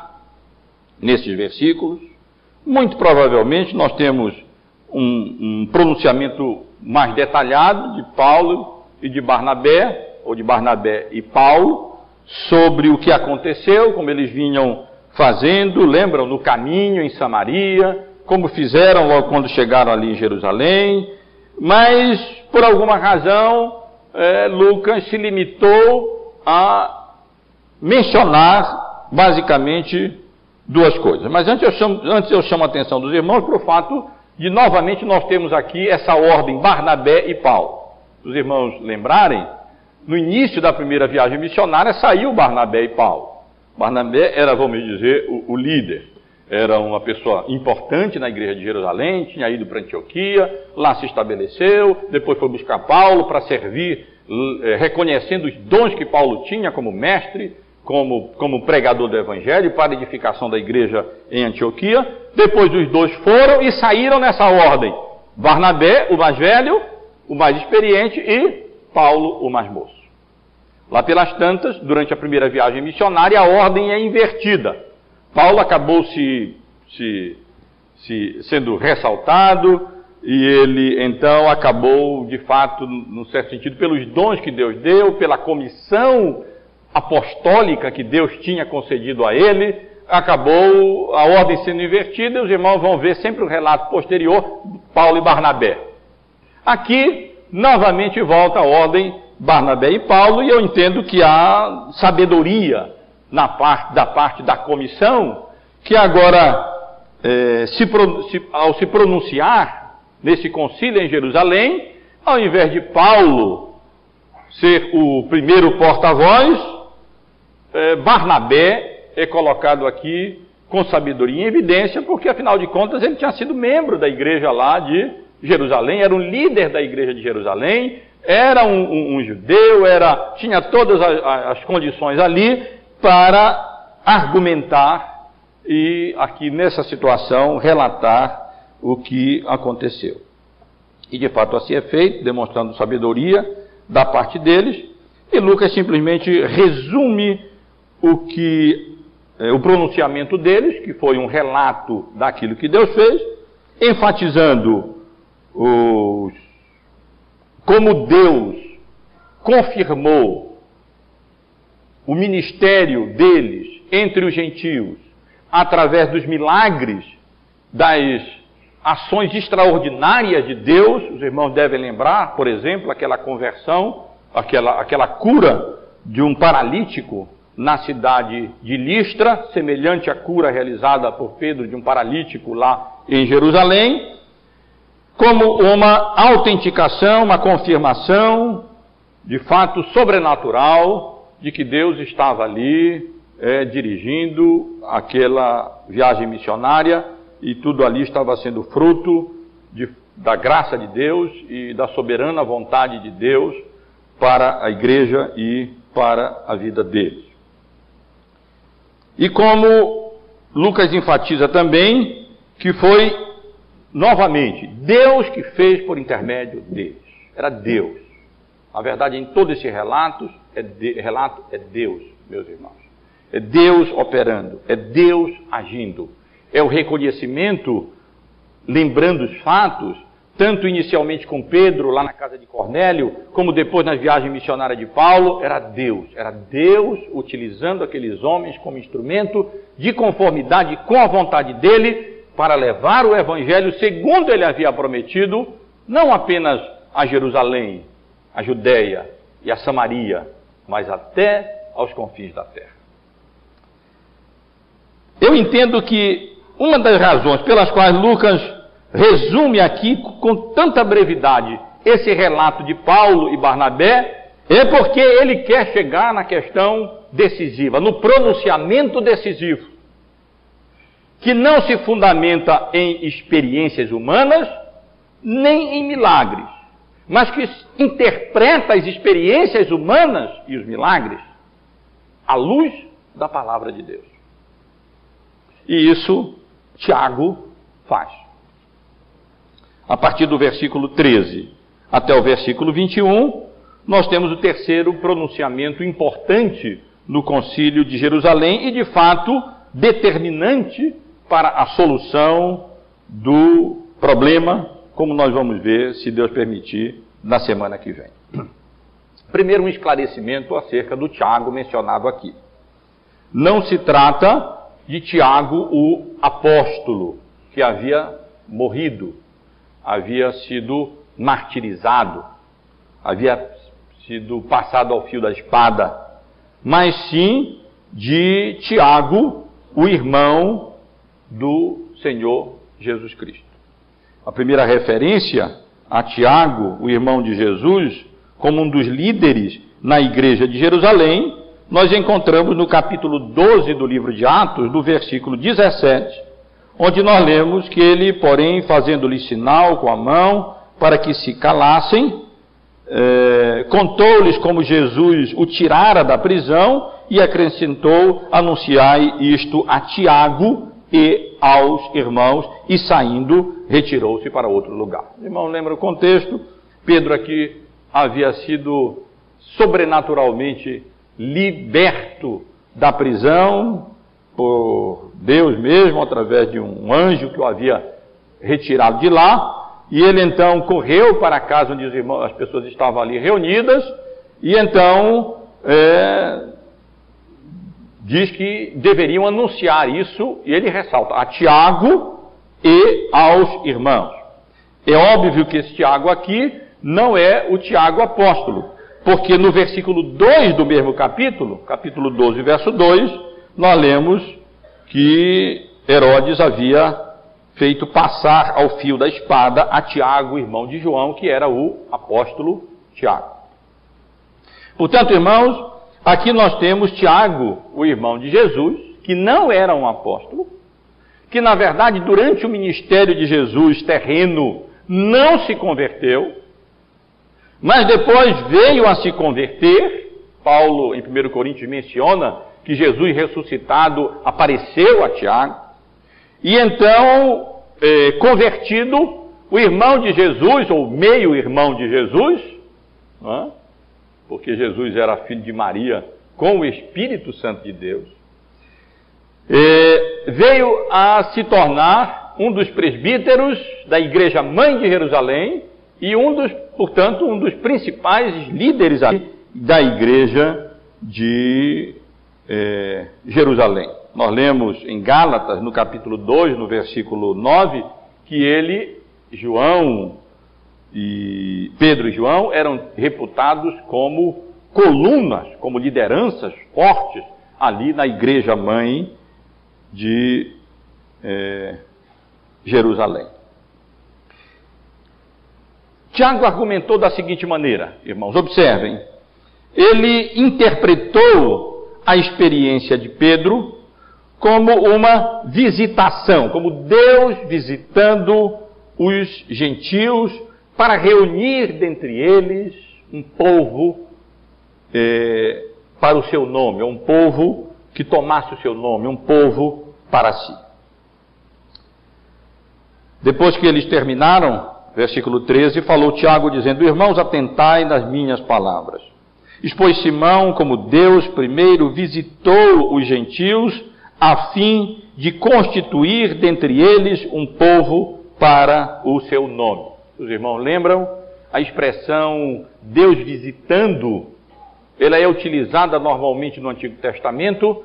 nesses versículos. Muito provavelmente nós temos um, um, pronunciamento mais detalhado de Paulo e de Barnabé, ou de Barnabé e Paulo, sobre o que aconteceu, como eles vinham fazendo, lembram, no caminho em Samaria, como fizeram logo quando chegaram ali em Jerusalém, mas por alguma razão é, Lucas se limitou a mencionar basicamente duas coisas. Mas antes eu, chamo, antes eu chamo a atenção dos irmãos para o fato de novamente nós temos aqui essa ordem Barnabé e Paulo. Os irmãos lembrarem, no início da primeira viagem missionária saiu Barnabé e Paulo. Barnabé era, vamos dizer, o, o líder era uma pessoa importante na igreja de Jerusalém, tinha ido para Antioquia, lá se estabeleceu, depois foi buscar Paulo para servir, eh, reconhecendo os dons que Paulo tinha como mestre, como, como pregador do evangelho para a edificação da igreja em Antioquia. Depois os dois foram e saíram nessa ordem: Barnabé, o mais velho, o mais experiente, e Paulo, o mais moço. Lá pelas tantas, durante a primeira viagem missionária, a ordem é invertida. Paulo acabou se, se, se sendo ressaltado e ele então acabou, de fato, num certo sentido, pelos dons que Deus deu, pela comissão apostólica que Deus tinha concedido a ele, acabou a ordem sendo invertida e os irmãos vão ver sempre o relato posterior, Paulo e Barnabé. Aqui, novamente volta a ordem Barnabé e Paulo, e eu entendo que há sabedoria na parte, da parte da comissão, que agora, é, se, ao se pronunciar nesse concílio em Jerusalém, ao invés de Paulo ser o primeiro porta-voz, é, Barnabé é colocado aqui com sabedoria em evidência, porque afinal de contas ele tinha sido membro da igreja lá de Jerusalém, era um líder da igreja de Jerusalém, era um, um, um judeu, era, tinha todas as, as condições ali para argumentar e, aqui nessa situação, relatar o que aconteceu. E de fato assim é feito, demonstrando sabedoria da parte deles, e Lucas simplesmente resume o que é, o pronunciamento deles, que foi um relato daquilo que Deus fez, enfatizando os, como Deus confirmou o ministério deles entre os gentios através dos milagres, das ações extraordinárias de Deus. Os irmãos devem lembrar, por exemplo, aquela conversão, aquela, aquela cura de um paralítico na cidade de Listra, semelhante à cura realizada por Pedro de um paralítico lá em Jerusalém, como uma autenticação, uma confirmação de fato sobrenatural de que Deus estava ali é, dirigindo aquela viagem missionária e tudo ali estava sendo fruto de, da graça de Deus e da soberana vontade de Deus para a igreja e para a vida deles. E como Lucas enfatiza também que foi novamente Deus que fez por intermédio deles. Era Deus. A verdade em todo esse relato é, de, relato é Deus, meus irmãos. É Deus operando, é Deus agindo. É o reconhecimento, lembrando os fatos, tanto inicialmente com Pedro, lá na casa de Cornélio, como depois na viagem missionária de Paulo, era Deus. Era Deus utilizando aqueles homens como instrumento de conformidade com a vontade dele para levar o evangelho segundo ele havia prometido, não apenas a Jerusalém, a Judéia e a Samaria, mas até aos confins da terra. Eu entendo que uma das razões pelas quais Lucas resume aqui com tanta brevidade esse relato de Paulo e Barnabé é porque ele quer chegar na questão decisiva, no pronunciamento decisivo, que não se fundamenta em experiências humanas nem em milagres, mas que interpreta as experiências humanas e os milagres à luz da palavra de Deus. E isso Tiago faz. A partir do versículo 13 até o versículo 21, nós temos o terceiro pronunciamento importante no Concílio de Jerusalém e, de fato, determinante para a solução do problema como nós vamos ver, se Deus permitir, na semana que vem. Primeiro, um esclarecimento acerca do Tiago mencionado aqui. Não se trata de Tiago, o apóstolo, que havia morrido, havia sido martirizado, havia sido passado ao fio da espada, mas sim de Tiago, o irmão do Senhor Jesus Cristo. A primeira referência a Tiago, o irmão de Jesus, como um dos líderes na igreja de Jerusalém, nós encontramos no capítulo 12 do livro de Atos, do versículo 17, onde nós lemos que ele, porém, fazendo-lhe sinal com a mão para que se calassem, é, contou-lhes como Jesus o tirara da prisão e acrescentou: anunciai isto a Tiago e aos irmãos, e saindo, retirou-se para outro lugar. Irmão, lembra o contexto? Pedro aqui havia sido sobrenaturalmente liberto da prisão por Deus mesmo, através de um anjo que o havia retirado de lá, e ele então correu para a casa onde irmãos, as pessoas estavam ali reunidas, e então é, diz que deveriam anunciar isso, e ele ressalta, a Tiago e aos irmãos. É óbvio que esse Tiago aqui não é o Tiago apóstolo, porque no versículo 2 do mesmo capítulo, capítulo 12, verso 2, nós lemos que Herodes havia feito passar ao fio da espada a Tiago, irmão de João, que era o apóstolo Tiago. Portanto, irmãos, Aqui nós temos Tiago, o irmão de Jesus, que não era um apóstolo, que na verdade durante o ministério de Jesus terreno não se converteu, mas depois veio a se converter. Paulo, em 1 Coríntios, menciona que Jesus ressuscitado apareceu a Tiago, e então, eh, convertido, o irmão de Jesus, ou meio-irmão de Jesus, é? Porque Jesus era filho de Maria com o Espírito Santo de Deus. é, veio a se tornar um dos presbíteros da Igreja Mãe de Jerusalém e um dos, portanto, um dos principais líderes da Igreja de é, Jerusalém. Nós lemos em Gálatas, no capítulo 2, no versículo 9, que ele, João e Pedro e João eram reputados como colunas, como lideranças fortes ali na igreja mãe de é, Jerusalém. Tiago argumentou da seguinte maneira, irmãos, observem. Ele interpretou a experiência de Pedro como uma visitação, como Deus visitando os gentios para reunir dentre eles um povo é, para o seu nome, um povo que tomasse o seu nome, um povo para si. Depois que eles terminaram, versículo 13, falou Tiago dizendo: Irmãos, atentai nas minhas palavras. Expôs Simão como Deus primeiro visitou os gentios a fim de constituir dentre eles um povo para o seu nome. Os irmãos lembram a expressão Deus visitando ela é utilizada normalmente no Antigo Testamento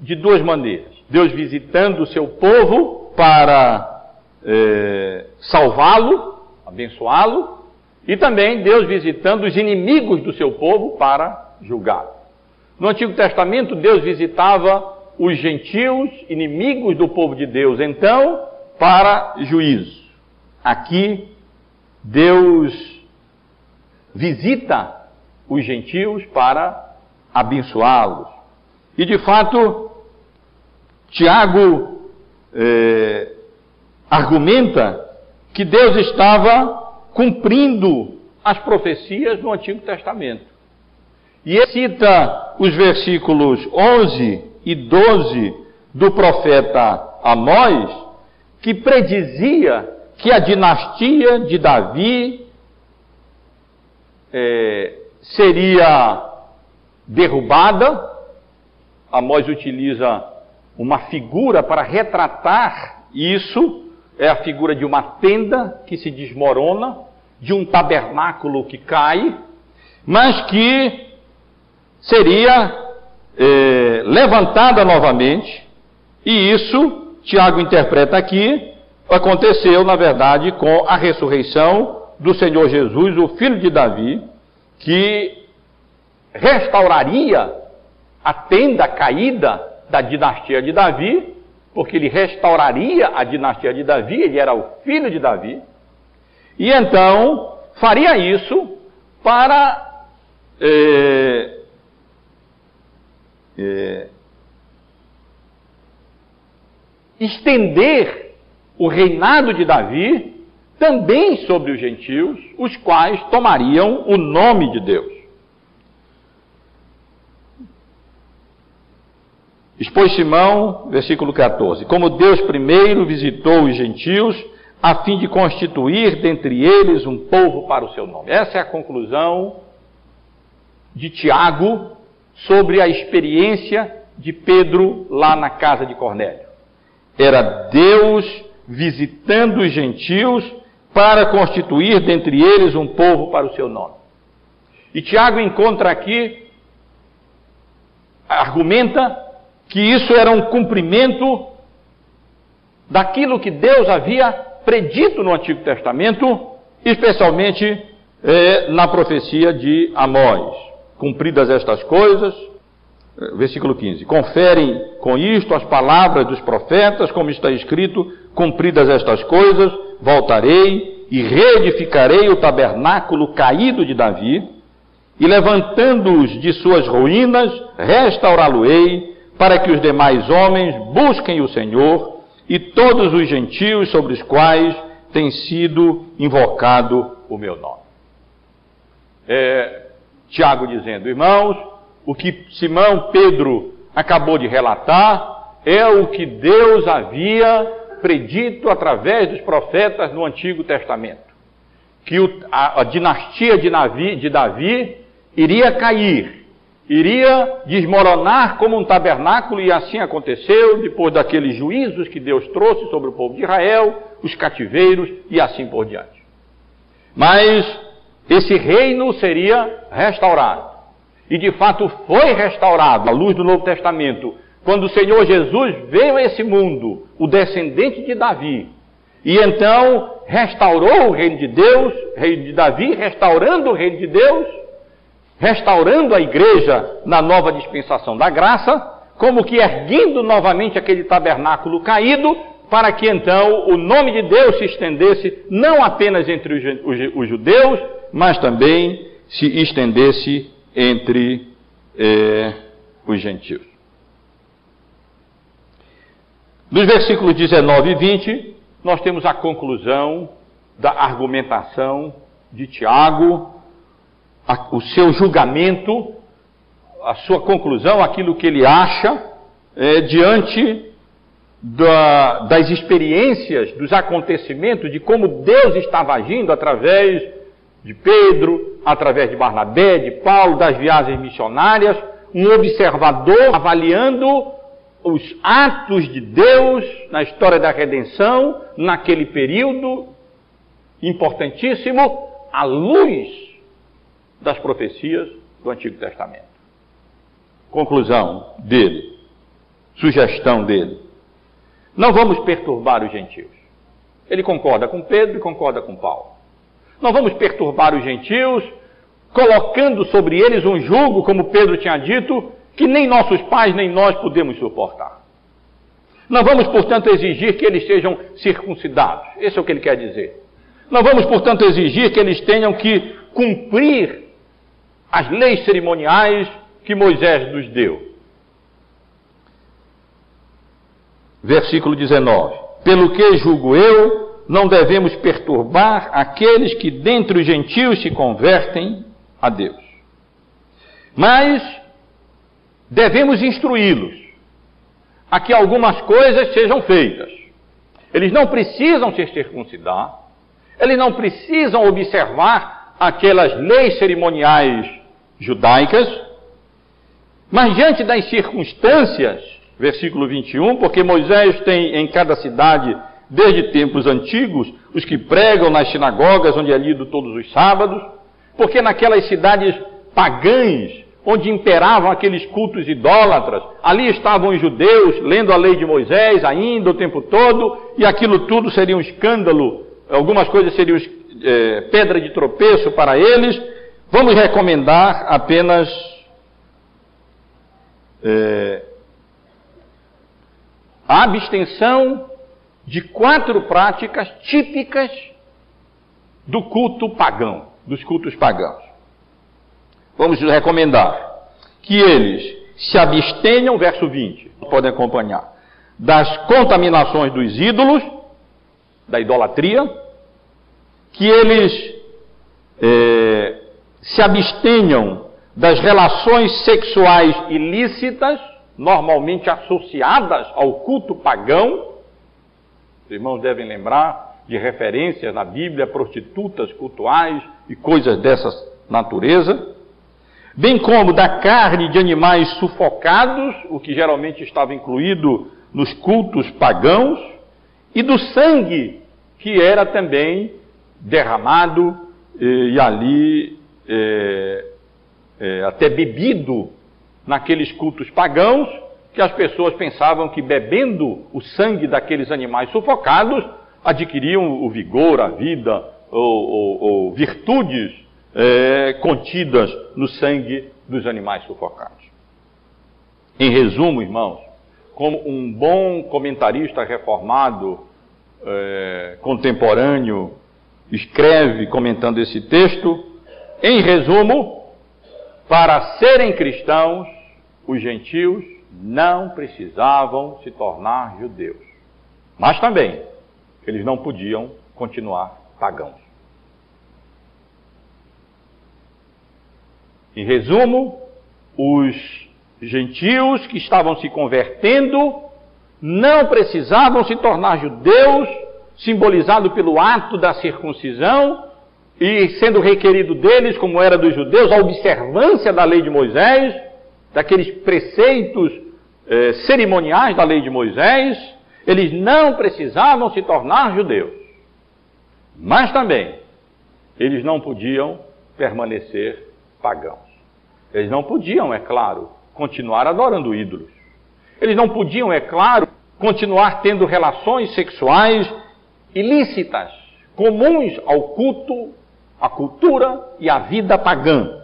de duas maneiras. Deus visitando o seu povo para é, salvá-lo, abençoá-lo, e também Deus visitando os inimigos do seu povo para julgá-lo. No Antigo Testamento, Deus visitava os gentios, inimigos do povo de Deus, então, para juízo. Aqui, Deus visita os gentios para abençoá-los. E de fato, Tiago é, argumenta que Deus estava cumprindo as profecias do Antigo Testamento. E ele cita os versículos 11 e 12 do profeta Amós, que predizia que a dinastia de Davi é, seria derrubada. Amós utiliza uma figura para retratar isso. É a figura de uma tenda que se desmorona, de um tabernáculo que cai, mas que seria é, levantada novamente. E isso, Tiago interpreta aqui, aconteceu, na verdade, com a ressurreição do Senhor Jesus, o filho de Davi, que restauraria a tenda caída da dinastia de Davi, porque ele restauraria a dinastia de Davi, ele era o filho de Davi, e então faria isso para é, é, estender o reinado de Davi também sobre os gentios, os quais tomariam o nome de Deus. Expôs Simão, versículo 14: Como Deus primeiro visitou os gentios, a fim de constituir dentre eles um povo para o seu nome. Essa é a conclusão de Tiago sobre a experiência de Pedro lá na casa de Cornélio. Era Deus visitando os gentios para constituir dentre eles um povo para o seu nome. E Tiago encontra aqui, argumenta que isso era um cumprimento daquilo que Deus havia predito no Antigo Testamento, especialmente eh, na profecia de Amós. Cumpridas estas coisas, versículo 15: Conferem com isto as palavras dos profetas, como está escrito: Cumpridas estas coisas, voltarei e reedificarei o tabernáculo caído de Davi, e levantando-os de suas ruínas, restaurá-lo-ei, para que os demais homens busquem o Senhor e todos os gentios sobre os quais tem sido invocado o meu nome. É, Tiago dizendo, irmãos, o que Simão Pedro acabou de relatar é o que Deus havia predito através dos profetas no Antigo Testamento. Que o, a, a, dinastia de, de Davi iria cair iria desmoronar como um tabernáculo, e assim aconteceu depois daqueles juízos que Deus trouxe sobre o povo de Israel, os cativeiros e assim por diante. Mas esse reino seria restaurado. E de fato foi restaurado à luz do Novo Testamento, quando o Senhor Jesus veio a esse mundo, o descendente de Davi, e então restaurou o reino de Deus, reino de Davi, restaurando o reino de Deus, restaurando a igreja na nova dispensação da graça, como que erguendo novamente aquele tabernáculo caído, para que então o nome de Deus se estendesse não apenas entre os judeus, mas também se estendesse entre eh, os gentios. Nos versículos 19 e 20, nós temos a conclusão da argumentação de Tiago, a, o seu julgamento, a sua conclusão, aquilo que ele acha é, diante da, das experiências, dos acontecimentos, de como Deus estava agindo através de Pedro, através de Barnabé, de Paulo, das viagens missionárias, um observador avaliando os atos de Deus na história da redenção, naquele período importantíssimo, à luz das profecias do Antigo Testamento. Conclusão dele, sugestão dele. Não vamos perturbar os gentios. Ele concorda com Pedro e concorda com Paulo. Não vamos perturbar os gentios, colocando sobre eles um jugo, como Pedro tinha dito, que nem nossos pais nem nós podemos suportar. Não vamos, portanto, exigir que eles sejam circuncidados. Esse é o que ele quer dizer. Não vamos, portanto, exigir que eles tenham que cumprir as leis cerimoniais que Moisés nos deu. Versículo 19: Pelo que julgo eu, não devemos perturbar aqueles que dentre os gentios se convertem a Deus. Mas devemos instruí-los a que algumas coisas sejam feitas. Eles não precisam se circuncidar, eles não precisam observar aquelas leis cerimoniais judaicas, mas diante das circunstâncias, versículo 21, porque Moisés tem em cada cidade, desde tempos antigos, os que pregam nas sinagogas, onde é lido todos os sábados, porque naquelas cidades pagãs, onde imperavam aqueles cultos idólatras. Ali estavam os judeus lendo a lei de Moisés ainda o tempo todo, e aquilo tudo seria um escândalo, algumas coisas seriam é, pedra de tropeço para eles. Vamos recomendar apenas é, a abstenção de quatro práticas típicas do culto pagão, dos cultos pagãos vamos recomendar que eles se abstenham, verso 20, podem acompanhar, das contaminações dos ídolos, da idolatria, que eles é, se abstenham das relações sexuais ilícitas, normalmente associadas ao culto pagão. Os irmãos devem lembrar de referências na Bíblia, prostitutas cultuais e coisas dessa natureza bem como da carne de animais sufocados, o que geralmente estava incluído nos cultos pagãos, e do sangue que era também derramado eh, e ali eh, eh, até bebido naqueles cultos pagãos, que as pessoas pensavam que bebendo o sangue daqueles animais sufocados adquiriam o vigor, a vida ou, ou, ou virtudes é, contidas no sangue dos animais sufocados. Em resumo, irmãos, como um bom comentarista reformado é, contemporâneo escreve comentando esse texto, em resumo, para serem cristãos, os gentios não precisavam se tornar judeus, mas também eles não podiam continuar pagãos. Em resumo, os gentios que estavam se convertendo não precisavam se tornar judeus, simbolizado pelo ato da circuncisão, e sendo requerido deles, como era dos judeus, a observância da lei de Moisés, daqueles preceitos eh, cerimoniais da lei de Moisés, eles não precisavam se tornar judeus. Mas também, eles não podiam permanecer pagãos. Eles não podiam, é claro, continuar adorando ídolos. Eles não podiam, é claro, continuar tendo relações sexuais ilícitas, comuns ao culto, à cultura e à vida pagã.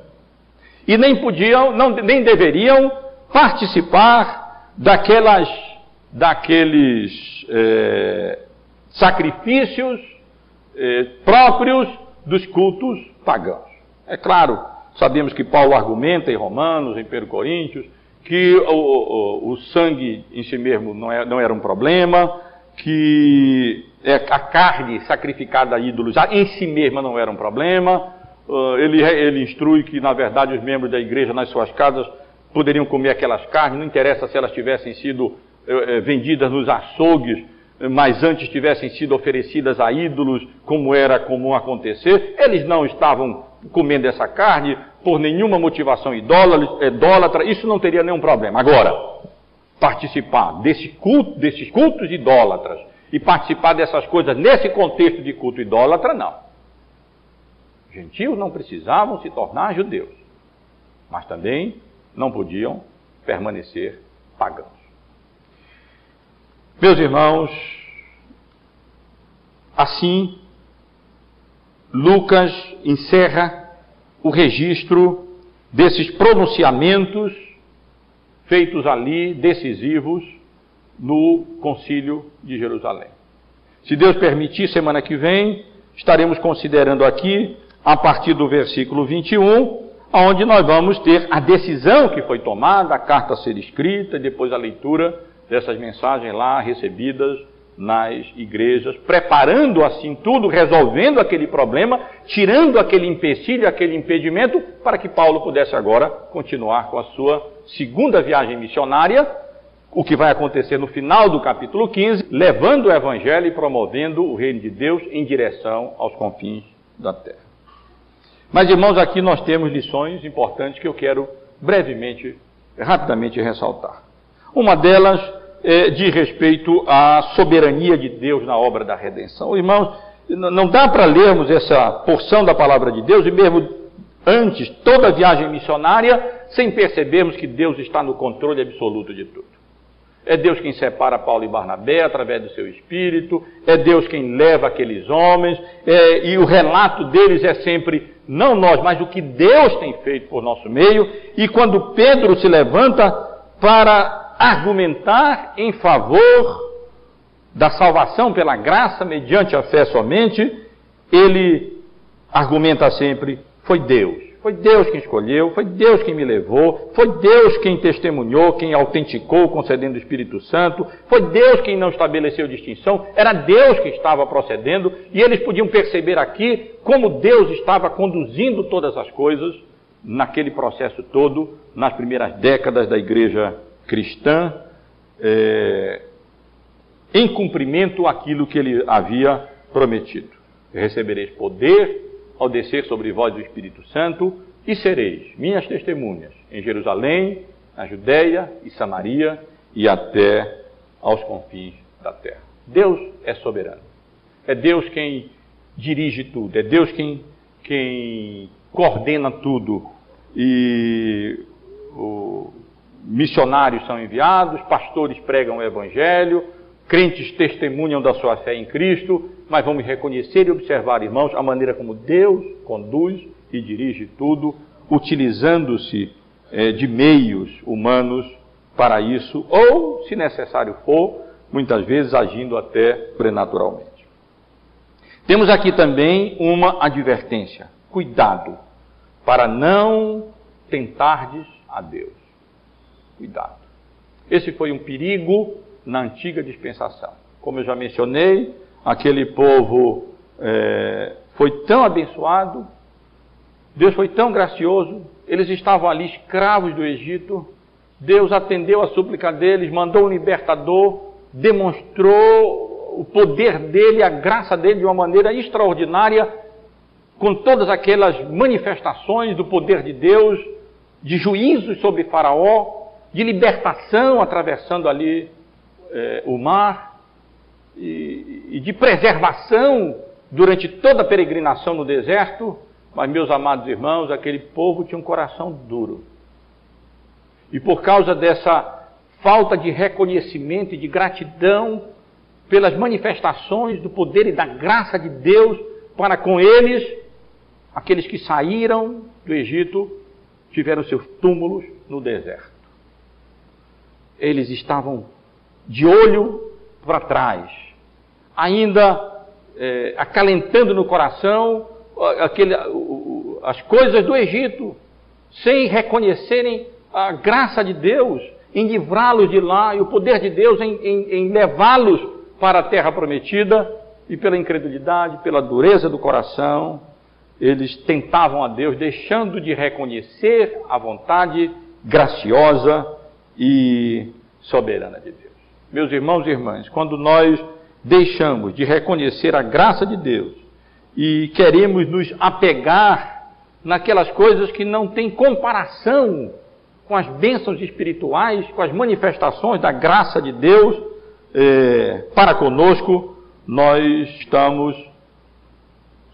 E nem podiam, não, nem deveriam participar daquelas, daqueles é, sacrifícios é, próprios dos cultos pagãos. É claro, sabemos que Paulo argumenta em Romanos, em 1 Coríntios, que o, o, o, sangue em si mesmo não, é, não era um problema, que é, a carne sacrificada a ídolos em si mesma não era um problema. Uh, ele, ele instrui que, na verdade, os membros da igreja nas suas casas poderiam comer aquelas carnes, não interessa se elas tivessem sido eh, vendidas nos açougues, mas antes tivessem sido oferecidas a ídolos, como era comum acontecer. Eles não estavam comendo essa carne por nenhuma motivação idólatra, isso não teria nenhum problema. Agora, participar desse culto, desses cultos idólatras e participar dessas coisas nesse contexto de culto idólatra, não. Gentios não precisavam se tornar judeus, mas também não podiam permanecer pagãos. Meus irmãos, assim, Lucas encerra o registro desses pronunciamentos feitos ali, decisivos, no Concílio de Jerusalém. Se Deus permitir, semana que vem, estaremos considerando aqui, a partir do versículo 21, onde nós vamos ter a decisão que foi tomada, a carta a ser escrita, e depois a leitura dessas mensagens lá recebidas nas igrejas, preparando assim tudo, resolvendo aquele problema, tirando aquele empecilho, aquele impedimento, para que Paulo pudesse agora continuar com a sua segunda viagem missionária, o que vai acontecer no final do capítulo 15, levando o evangelho e promovendo o reino de Deus em direção aos confins da terra. Mas, irmãos, aqui nós temos lições importantes que eu quero brevemente, rapidamente ressaltar. Uma delas é, diz respeito à soberania de Deus na obra da redenção. Irmãos, não dá para lermos essa porção da palavra de Deus e mesmo antes, toda a viagem missionária, sem percebermos que Deus está no controle absoluto de tudo. É Deus quem separa Paulo e Barnabé através do seu espírito, é Deus quem leva aqueles homens, é, e o relato deles é sempre não nós, mas o que Deus tem feito por nosso meio. E quando Pedro se levanta para argumentar em favor da salvação pela graça mediante a fé somente, ele argumenta sempre: foi Deus. Foi Deus quem escolheu, foi Deus quem me levou, foi Deus quem testemunhou, quem autenticou, concedendo o Espírito Santo, foi Deus quem não estabeleceu distinção, era Deus que estava procedendo, e eles podiam perceber aqui como Deus estava conduzindo todas as coisas naquele processo todo, nas primeiras décadas da igreja cristã, é, em cumprimento aquilo que ele havia prometido. Recebereis poder ao descer sobre vós o Espírito Santo e sereis minhas testemunhas em Jerusalém, na Judéia e Samaria e até aos confins da terra. Deus é soberano. É Deus quem dirige tudo, é Deus quem, quem coordena tudo. E o, missionários são enviados, pastores pregam o Evangelho, crentes testemunham da sua fé em Cristo, mas vamos reconhecer e observar, irmãos, a maneira como Deus conduz e dirige tudo, utilizando-se é, de meios humanos para isso, ou, se necessário for, muitas vezes agindo até sobrenaturalmente. Temos aqui também uma advertência: cuidado, para não tentardes a Deus. Cuidado. Esse foi um perigo na antiga dispensação. Como eu já mencionei, aquele povo é, foi tão abençoado, Deus foi tão gracioso, eles estavam ali escravos do Egito, Deus atendeu a súplica deles, mandou um libertador, demonstrou o poder dele, a graça dele de uma maneira extraordinária, com todas aquelas manifestações do poder de Deus de juízos sobre Faraó, de libertação atravessando ali é, o mar e, de preservação durante toda a peregrinação no deserto. Mas, meus amados irmãos, aquele povo tinha um coração duro. E por causa dessa falta de reconhecimento e de gratidão pelas manifestações do poder e da graça de Deus para com eles, aqueles que saíram do Egito tiveram seus túmulos no deserto. Eles estavam de olho para trás, ainda é, acalentando no coração aquele, as coisas do Egito, sem reconhecerem a graça de Deus em livrá-los de lá e o poder de Deus em, em, em levá-los para a terra prometida, e pela incredulidade, pela dureza do coração, eles tentavam a Deus, deixando de reconhecer a vontade graciosa e soberana de Deus. Meus irmãos e irmãs, quando nós deixamos de reconhecer a graça de Deus e queremos nos apegar naquelas coisas que não têm comparação com as bênçãos espirituais, com as manifestações da graça de Deus é, para conosco, nós estamos,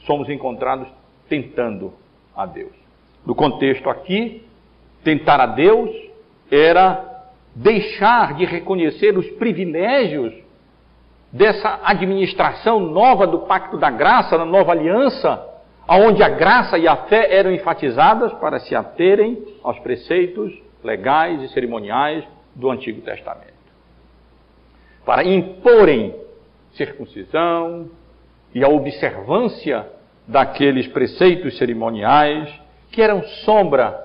somos encontrados tentando a Deus. No contexto aqui, tentar a Deus era deixar de reconhecer os privilégios dessa administração nova do pacto da graça, da nova aliança, aonde a graça e a fé eram enfatizadas para se aterem aos preceitos legais e cerimoniais do Antigo Testamento. Para imporem circuncisão e a observância daqueles preceitos cerimoniais que eram sombra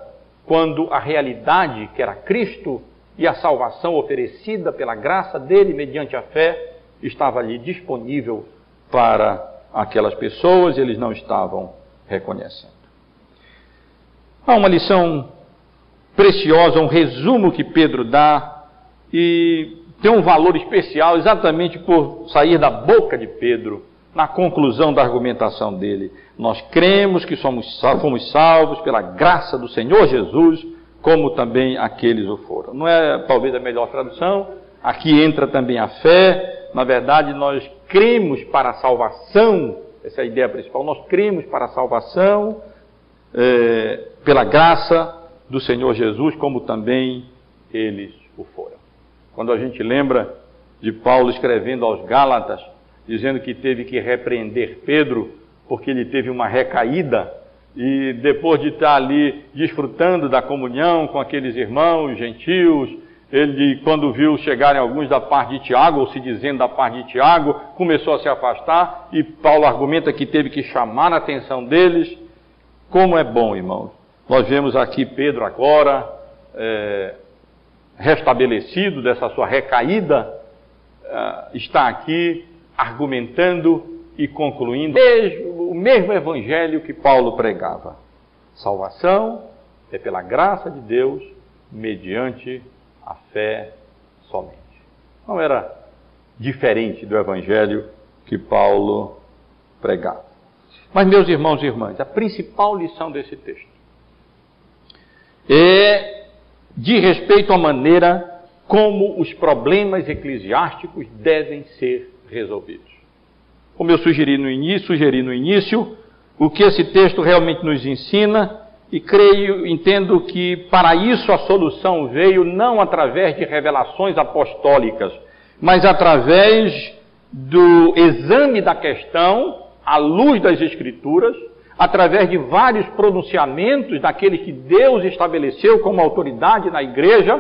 quando a realidade, que era Cristo e a salvação oferecida pela graça dele mediante a fé, estava ali disponível para aquelas pessoas e eles não estavam reconhecendo. Há uma lição preciosa, um resumo que Pedro dá e tem um valor especial exatamente por sair da boca de Pedro na conclusão da argumentação dele. Nós cremos que somos, fomos salvos pela graça do Senhor Jesus, como também aqueles o foram. Não é talvez a melhor tradução, aqui entra também a fé. Na verdade, nós cremos para a salvação, essa é a ideia principal, nós cremos para a salvação é, pela graça do Senhor Jesus, como também eles o foram. Quando a gente lembra de Paulo escrevendo aos Gálatas, dizendo que teve que repreender Pedro porque ele teve uma recaída e depois de estar ali desfrutando da comunhão com aqueles irmãos gentios, ele, quando viu chegarem alguns da parte de Tiago, ou se dizendo da parte de Tiago, começou a se afastar e Paulo argumenta que teve que chamar a atenção deles. Como é bom, irmãos. Nós vemos aqui Pedro agora, é, restabelecido dessa sua recaída, é, está aqui argumentando e concluindo o mesmo evangelho que Paulo pregava. Salvação é pela graça de Deus, mediante a fé somente. Não era diferente do evangelho que Paulo pregava. Mas, meus irmãos e irmãs, a principal lição desse texto é de respeito à maneira como os problemas eclesiásticos devem ser resolvidos. Como eu sugeri no início, sugeri no início, o que esse texto realmente nos ensina, e creio, entendo que para isso a solução veio não através de revelações apostólicas, mas através do exame da questão à luz das Escrituras, através de vários pronunciamentos daquele que Deus estabeleceu como autoridade na igreja,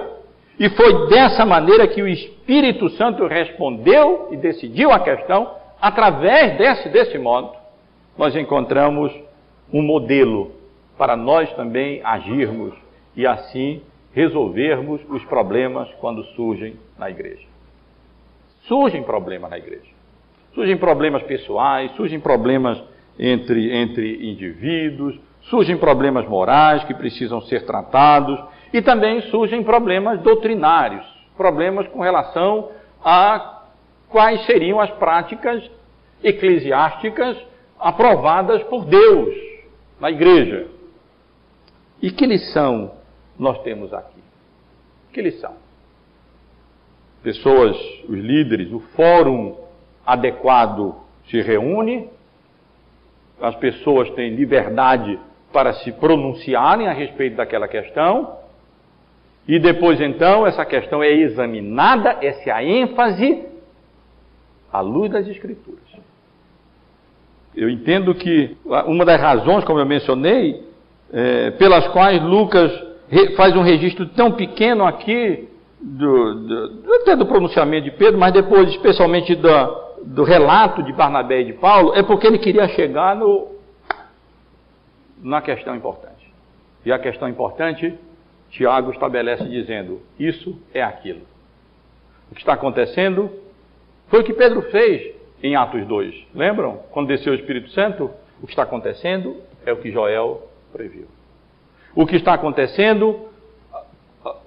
e foi dessa maneira que o Espírito Santo respondeu e decidiu a questão, através desse, desse modo, nós encontramos um modelo para nós também agirmos e assim resolvermos os problemas quando surgem na igreja. Surgem problemas na igreja. Surgem problemas pessoais, surgem problemas entre, entre indivíduos, surgem problemas morais que precisam ser tratados, e também surgem problemas doutrinários, problemas com relação a quais seriam as práticas eclesiásticas aprovadas por Deus na igreja. E que lição nós temos aqui? Que são? Pessoas, os líderes, o fórum adequado se reúne, as pessoas têm liberdade para se pronunciarem a respeito daquela questão, e depois então essa questão é examinada, essa é a ênfase, à luz das Escrituras. Eu entendo que uma das razões, como eu mencionei, é, pelas quais Lucas faz um registro tão pequeno aqui, do, do, até do pronunciamento de Pedro, mas depois, especialmente do, do relato de Barnabé e de Paulo, é porque ele queria chegar no, na questão importante. E a questão importante, Tiago estabelece dizendo: Isso é aquilo. O que está acontecendo foi o que Pedro fez em Atos 2. Lembram? Quando desceu o Espírito Santo, o que está acontecendo é o que Joel previu. O que está acontecendo,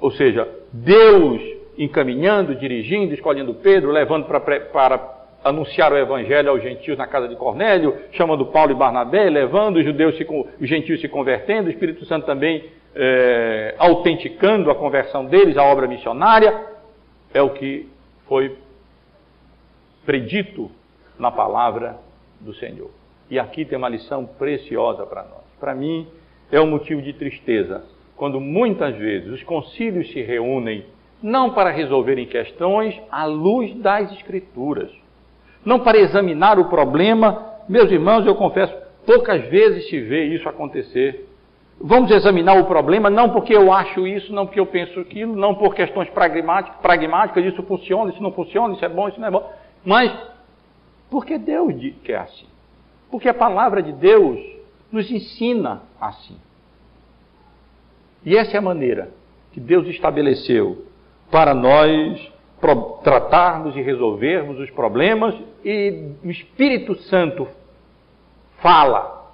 ou seja, Deus encaminhando, dirigindo, escolhendo Pedro, levando para, para anunciar o evangelho aos gentios na casa de Cornélio, chamando Paulo e Barnabé, levando os judeus, se, os gentios se convertendo, o Espírito Santo também é, autenticando a conversão deles, a obra missionária, é o que foi predito na palavra do Senhor. E aqui tem uma lição preciosa para nós. Para mim, é um motivo de tristeza quando muitas vezes os concílios se reúnem não para resolverem questões à luz das Escrituras, não para examinar o problema. Meus irmãos, eu confesso, poucas vezes se vê isso acontecer. Vamos examinar o problema não porque eu acho isso, não porque eu penso aquilo, não por questões pragmáticas, pragmáticas isso funciona, isso não funciona, isso é bom, isso não é bom, mas porque Deus quer assim. Porque a palavra de Deus nos ensina assim. E essa é a maneira que Deus estabeleceu para nós tratarmos e resolvermos os problemas e o Espírito Santo fala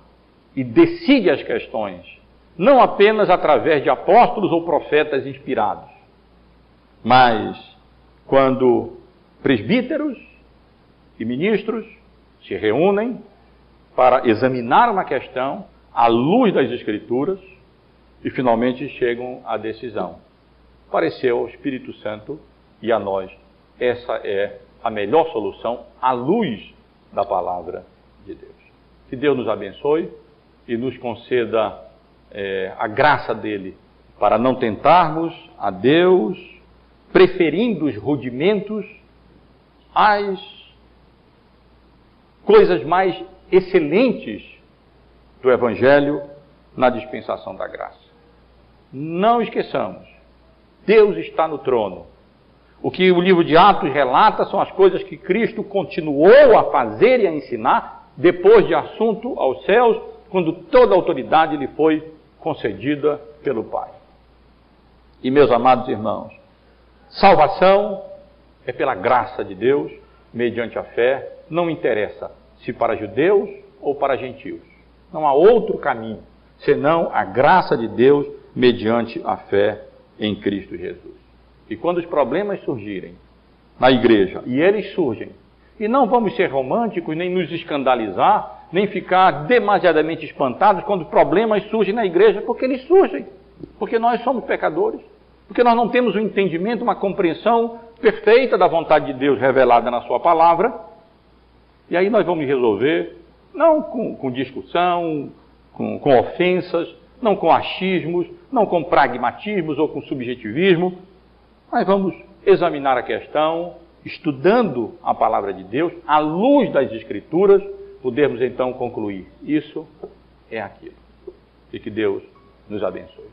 e decide as questões, não apenas através de apóstolos ou profetas inspirados, mas quando presbíteros e ministros se reúnem para examinar uma questão à luz das Escrituras e finalmente chegam à decisão. Pareceu ao Espírito Santo e a nós essa é a melhor solução à luz da palavra de Deus. Que Deus nos abençoe e nos conceda é, a graça dele para não tentarmos a Deus, preferindo os rudimentos às coisas mais excelentes do Evangelho na dispensação da graça. Não esqueçamos, Deus está no trono. O que o livro de Atos relata são as coisas que Cristo continuou a fazer e a ensinar depois de assunto aos céus, quando toda a autoridade lhe foi concedida pelo Pai. E meus amados irmãos, salvação é pela graça de Deus, mediante a fé, não interessa se para judeus ou para gentios. Não há outro caminho senão a graça de Deus mediante a fé em Cristo Jesus. E quando os problemas surgirem na igreja, e eles surgem, e não vamos ser românticos, nem nos escandalizar, nem ficar demasiadamente espantados quando problemas surgem na igreja, porque eles surgem, porque nós somos pecadores, porque nós não temos um entendimento, uma compreensão perfeita da vontade de Deus revelada na Sua palavra, e aí nós vamos resolver, não com, com discussão, com, com ofensas, não com achismos, não com pragmatismos ou com subjetivismo, mas vamos examinar a questão, estudando a palavra de Deus, à luz das Escrituras, podermos então concluir: isso é aquilo. E que Deus nos abençoe.